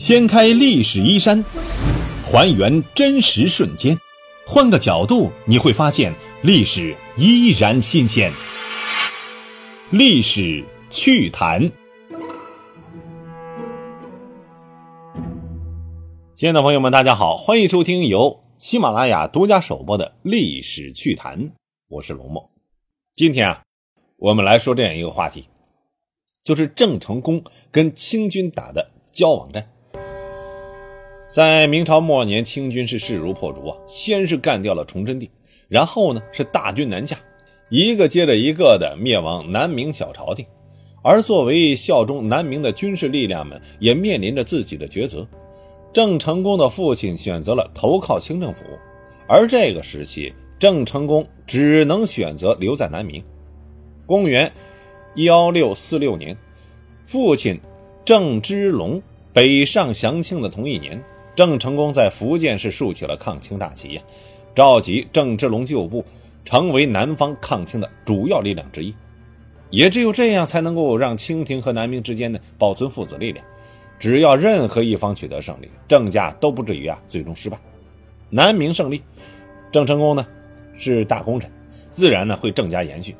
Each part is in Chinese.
掀开历史衣衫，还原真实瞬间，换个角度你会发现历史依然新鲜。历史趣谈，亲爱的朋友们，大家好，欢迎收听由喜马拉雅独家首播的《历史趣谈》，我是龙梦。今天啊，我们来说这样一个话题，就是郑成功跟清军打的交往战。在明朝末年，清军是势如破竹啊！先是干掉了崇祯帝，然后呢是大军南下，一个接着一个的灭亡南明小朝廷。而作为效忠南明的军事力量们，也面临着自己的抉择。郑成功的父亲选择了投靠清政府，而这个时期，郑成功只能选择留在南明。公元幺六四六年，父亲郑芝龙北上降清的同一年。郑成功在福建是竖起了抗清大旗呀，召集郑芝龙旧部，成为南方抗清的主要力量之一。也只有这样，才能够让清廷和南明之间呢保存父子力量。只要任何一方取得胜利，郑家都不至于啊最终失败。南明胜利，郑成功呢是大功臣，自然呢会郑家延续。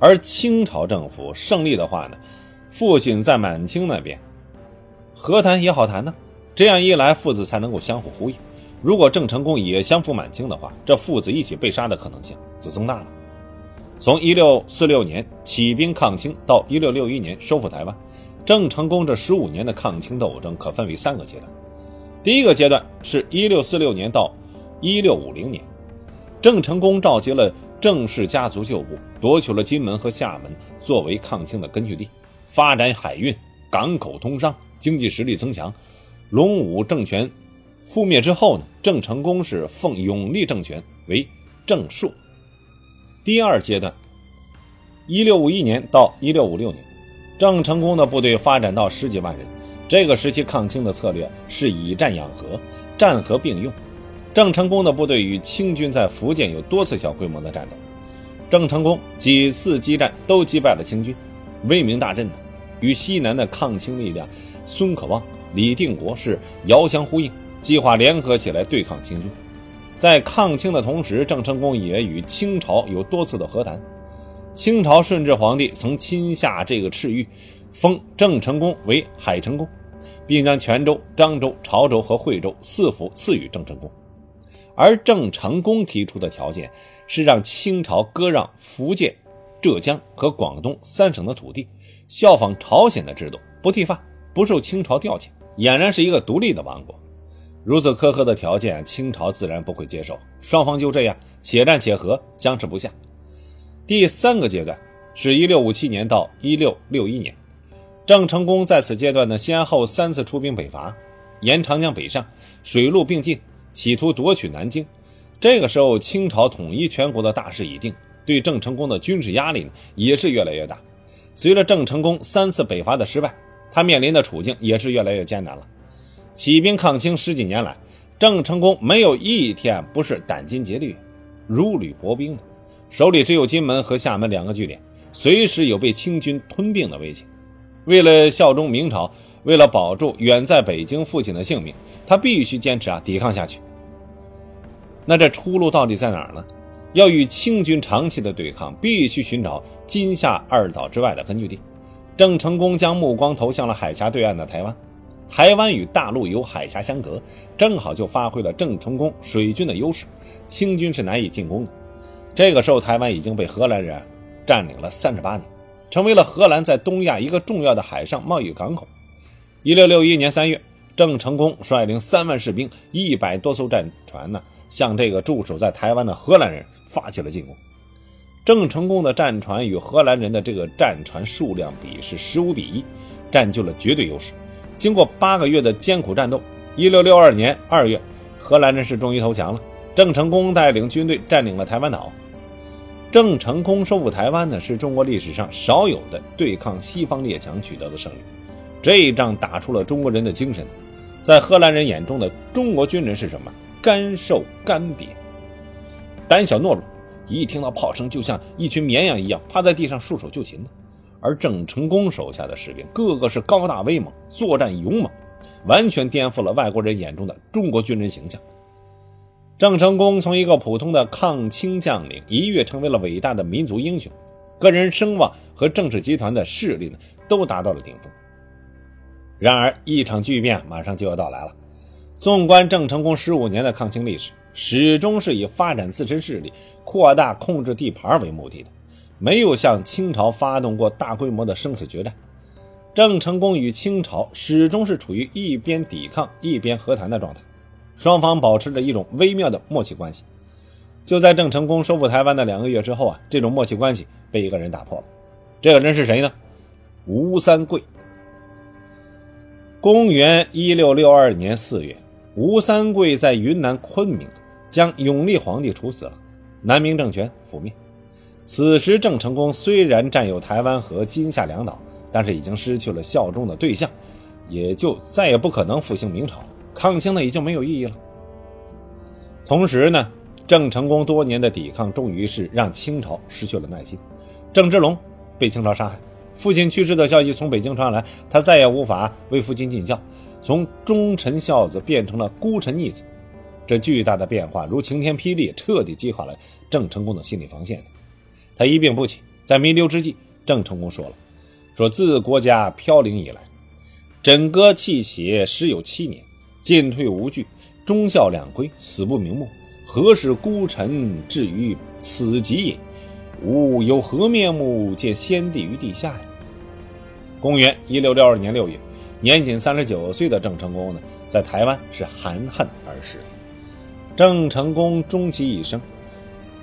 而清朝政府胜利的话呢，父亲在满清那边和谈也好谈呢。这样一来，父子才能够相互呼应。如果郑成功也相扶满清的话，这父子一起被杀的可能性就增大了。从一六四六年起兵抗清到一六六一年收复台湾，郑成功这十五年的抗清斗争可分为三个阶段。第一个阶段是一六四六年到一六五零年，郑成功召集了郑氏家族旧部，夺取了金门和厦门作为抗清的根据地，发展海运、港口通商，经济实力增强。隆武政权覆灭之后呢，郑成功是奉永历政权为正朔。第二阶段，一六五一年到一六五六年，郑成功的部队发展到十几万人。这个时期抗清的策略是以战养和，战和并用。郑成功的部队与清军在福建有多次小规模的战斗，郑成功几次激战都击败了清军，威名大振呢。与西南的抗清力量孙可望。李定国是遥相呼应，计划联合起来对抗清军。在抗清的同时，郑成功也与清朝有多次的和谈。清朝顺治皇帝曾亲下这个敕谕，封郑成功为海成公，并将泉州、漳州、潮州和惠州四府赐予郑成功。而郑成功提出的条件是让清朝割让福建、浙江和广东三省的土地，效仿朝鲜的制度，不剃发，不受清朝调遣。俨然是一个独立的王国，如此苛刻的条件，清朝自然不会接受。双方就这样且战且和，僵持不下。第三个阶段是一六五七年到一六六一年，郑成功在此阶段呢，先后三次出兵北伐，沿长江北上，水陆并进，企图夺取南京。这个时候，清朝统一全国的大势已定，对郑成功的军事压力呢，也是越来越大。随着郑成功三次北伐的失败。他面临的处境也是越来越艰难了。起兵抗清十几年来，郑成功没有一天不是殚精竭虑、如履薄冰的，手里只有金门和厦门两个据点，随时有被清军吞并的危险。为了效忠明朝，为了保住远在北京父亲的性命，他必须坚持啊，抵抗下去。那这出路到底在哪儿呢？要与清军长期的对抗，必须寻找金厦二岛之外的根据地。郑成功将目光投向了海峡对岸的台湾，台湾与大陆有海峡相隔，正好就发挥了郑成功水军的优势，清军是难以进攻的。这个时候，台湾已经被荷兰人占领了三十八年，成为了荷兰在东亚一个重要的海上贸易港口。一六六一年三月，郑成功率领三万士兵、一百多艘战船呢，向这个驻守在台湾的荷兰人发起了进攻。郑成功的战船与荷兰人的这个战船数量比是十五比一，占据了绝对优势。经过八个月的艰苦战斗，一六六二年二月，荷兰人是终于投降了。郑成功带领军队占领了台湾岛。郑成功收复台湾呢，是中国历史上少有的对抗西方列强取得的胜利。这一仗打出了中国人的精神。在荷兰人眼中的中国军人是什么？干瘦干瘪，胆小懦弱。一听到炮声，就像一群绵羊一样趴在地上束手就擒的。而郑成功手下的士兵个个是高大威猛，作战勇猛，完全颠覆了外国人眼中的中国军人形象。郑成功从一个普通的抗清将领一跃成为了伟大的民族英雄，个人声望和政治集团的势力呢都达到了顶峰。然而，一场巨变马上就要到来了。纵观郑成功十五年的抗清历史，始终是以发展自身势力、扩大控制地盘为目的的，没有向清朝发动过大规模的生死决战。郑成功与清朝始终是处于一边抵抗一边和谈的状态。双方保持着一种微妙的默契关系。就在郑成功收复台湾的两个月之后啊，这种默契关系被一个人打破了。这个人是谁呢？吴三桂。公元一六六二年四月，吴三桂在云南昆明将永历皇帝处死了，南明政权覆灭。此时，郑成功虽然占有台湾和金厦两岛，但是已经失去了效忠的对象，也就再也不可能复兴明朝。抗清呢，已经没有意义了。同时呢，郑成功多年的抵抗，终于是让清朝失去了耐心。郑芝龙被清朝杀害，父亲去世的消息从北京传来，他再也无法为父亲尽孝，从忠臣孝子变成了孤臣逆子。这巨大的变化如晴天霹雳，彻底击垮了郑成功的心理防线。他一病不起，在弥留之际，郑成功说了：“说自国家飘零以来，枕戈泣血时有七年。”进退无据，忠孝两亏，死不瞑目。何使孤臣至于此极也？吾有何面目见先帝于地下呀？公元一六六二年六月，年仅三十九岁的郑成功呢，在台湾是含恨而逝。郑成功终其一生，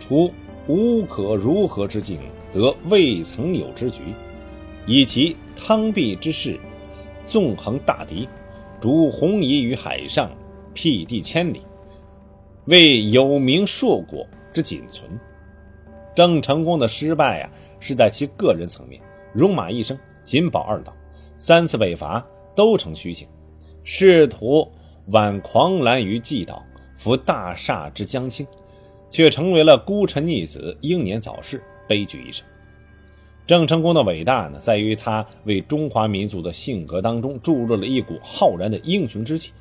除无可如何之境，得未曾有之局，以其汤壁之势，纵横大敌。逐红夷于海上，辟地千里，为有名硕果之仅存。郑成功的失败啊，是在其个人层面，戎马一生，仅保二岛，三次北伐都成虚情，试图挽狂澜于既倒，扶大厦之将倾，却成为了孤臣逆子，英年早逝，悲剧一生。郑成功的伟大呢，在于他为中华民族的性格当中注入了一股浩然的英雄之气。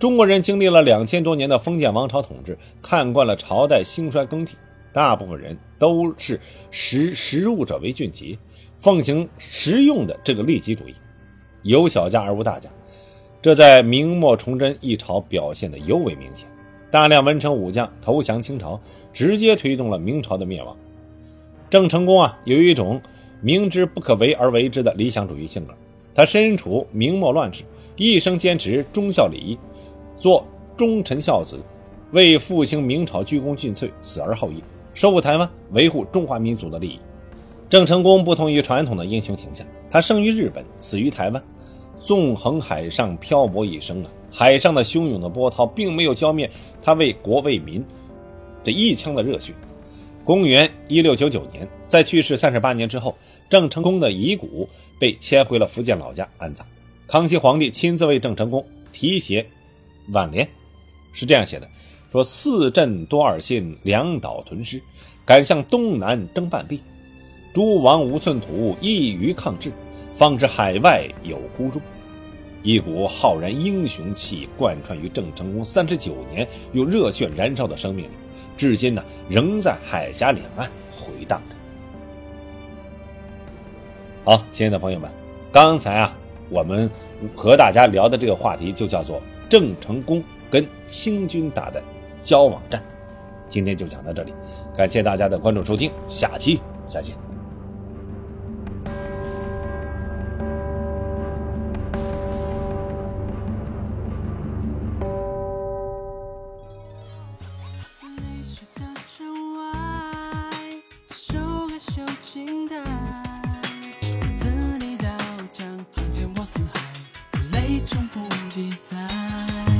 中国人经历了两千多年的封建王朝统治，看惯了朝代兴衰更替，大部分人都是识时务者为俊杰，奉行实用的这个利己主义，有小家而无大家。这在明末崇祯一朝表现的尤为明显。大量文臣武将投降清朝，直接推动了明朝的灭亡。郑成功啊，有一种。明知不可为而为之的理想主义性格，他身处明末乱世，一生坚持忠孝礼义，做忠臣孝子，为复兴明朝鞠躬尽瘁，死而后已，收复台湾，维护中华民族的利益。郑成功不同于传统的英雄形象，他生于日本，死于台湾，纵横海上漂泊一生啊，海上的汹涌的波涛并没有浇灭他为国为民这一腔的热血。公元一六九九年，在去世三十八年之后，郑成功的遗骨被迁回了福建老家安葬。康熙皇帝亲自为郑成功题写挽联，是这样写的：“说四镇多尔信，两岛屯师，敢向东南征半壁。诸王无寸土，一于抗制，方知海外有孤忠。”一股浩然英雄气贯穿于郑成功三十九年又热血燃烧的生命里。至今呢，仍在海峡两岸回荡着。好，亲爱的朋友们，刚才啊，我们和大家聊的这个话题就叫做郑成功跟清军打的交往战。今天就讲到这里，感谢大家的关注收听，下期再见。记载。